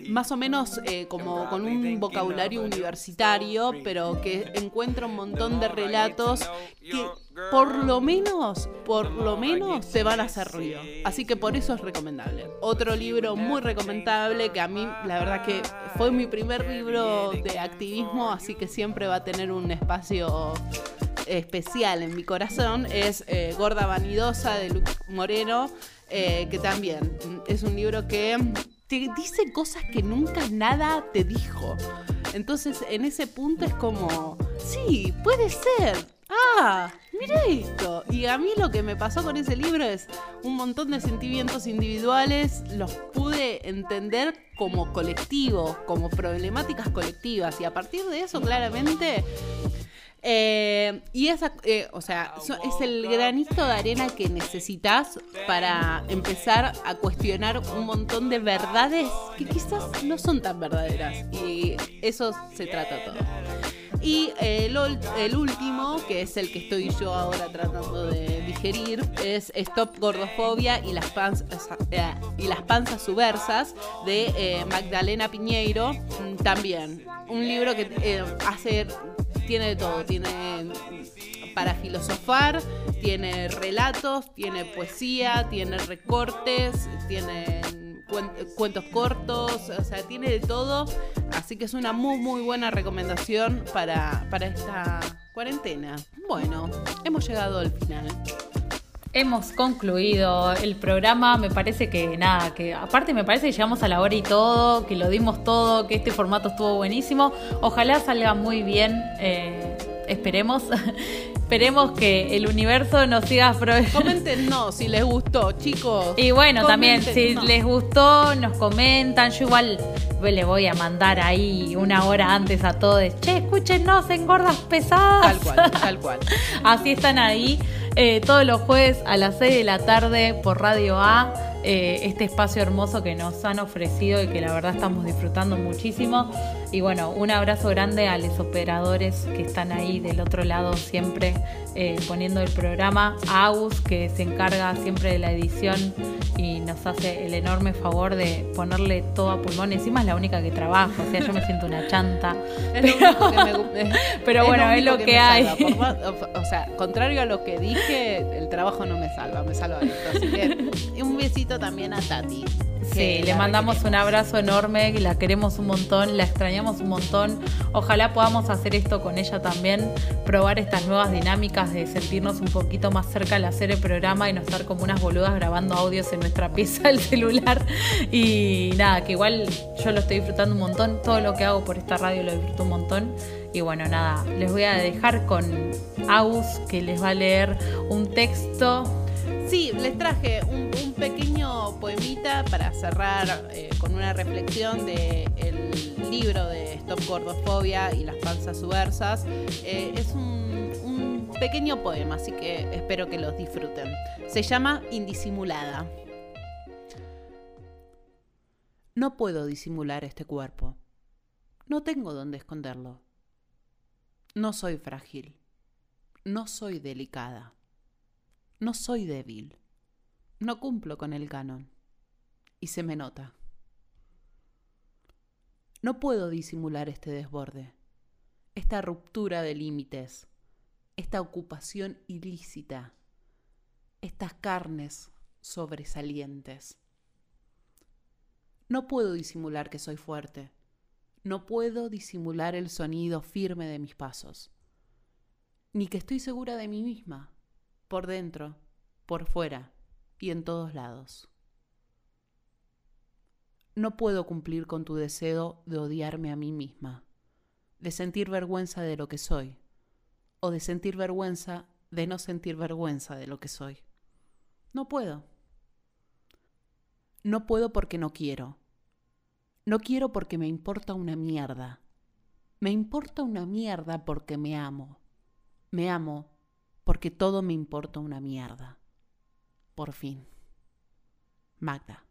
más o menos como con un vocabulario universitario, pero que encuentra un montón de relatos que por lo menos, por lo menos se van a hacer ruido. Así que por eso es recomendable. Otro libro muy recomendable que a mí, la verdad que fue mi primer libro de activismo, así que siempre va a tener un espacio especial en mi corazón, es eh, Gorda Vanidosa de Luc Moreno, eh, que también es un libro que te dice cosas que nunca nada te dijo. Entonces en ese punto es como, sí, puede ser. Ah, mira esto. Y a mí lo que me pasó con ese libro es un montón de sentimientos individuales, los pude entender como colectivos, como problemáticas colectivas. Y a partir de eso, claramente, eh, y esa, eh, o sea, es el granito de arena que necesitas para empezar a cuestionar un montón de verdades que quizás no son tan verdaderas. Y eso se trata todo. Y el, el último, que es el que estoy yo ahora tratando de digerir, es Stop Gordofobia y las eh, y las panzas subversas de Magdalena Piñeiro. Mm, También, un libro que hace, tiene de todo, tiene para filosofar, tiene relatos, tiene poesía, tiene recortes, tiene cuen- cuentos cortos, o sea, tiene de todo. Así que es una muy, muy buena recomendación para, para esta cuarentena. Bueno, hemos llegado al final. Hemos concluido el programa, me parece que nada, que aparte me parece que llegamos a la hora y todo, que lo dimos todo, que este formato estuvo buenísimo. Ojalá salga muy bien, eh, esperemos. Esperemos que el universo nos siga. Comenten no si les gustó, chicos. Y bueno, también, si no. les gustó, nos comentan. Yo igual le voy a mandar ahí una hora antes a todos. Che, escúchenos en gordas pesadas. Tal cual, tal cual. Así están ahí eh, todos los jueves a las 6 de la tarde por Radio A. eh, este espacio hermoso que nos han ofrecido y que la verdad estamos disfrutando muchísimo. Y bueno, un abrazo grande a los operadores que están ahí del otro lado siempre eh, poniendo el programa. A Agus que se encarga siempre de la edición y nos hace el enorme favor de ponerle todo a pulmón. Encima es la única que trabaja, o sea, yo me siento una chanta. Es lo que me Pero bueno, es lo que me hay. salva. Por más- o- o sea, contrario a lo que dije, el trabajo no me salva, me salva esto. Así que un besito también a Tati. Sí, le mandamos un abrazo enorme, la queremos un montón, la extrañamos un montón. Ojalá podamos hacer esto con ella también, probar estas nuevas dinámicas de sentirnos un poquito más cerca al hacer el programa y no estar como unas boludas grabando audios en nuestra pieza del celular. Y nada, que igual yo lo estoy disfrutando un montón, todo lo que hago por esta radio lo disfruto un montón. Y bueno, nada, les voy a dejar con Agus, que les va a leer un texto Sí, les traje un, pequeño poemita para cerrar eh, con una reflexión del libro de Stop Gordofobia y las panzas subversas. Eh, es un, un pequeño poema, así que espero que los disfruten. Se llama Indisimulada. No puedo disimular este cuerpo. No tengo dónde esconderlo. No soy frágil. No soy delicada. No soy débil. No cumplo con el canon. Y se me nota. No puedo disimular este desborde, esta ruptura de límites, esta ocupación ilícita, estas carnes sobresalientes. No puedo disimular que soy fuerte. No puedo disimular el sonido firme de mis pasos. Ni que estoy segura de mí misma por dentro, por fuera y en todos lados. No puedo cumplir con tu deseo de odiarme a mí misma, de sentir vergüenza de lo que soy, o de sentir vergüenza de no sentir vergüenza de lo que soy. No puedo. No puedo porque no quiero. No quiero porque me importa una mierda. Me importa una mierda porque me amo. Me amo porque todo me importa una mierda. Por fin. Magda.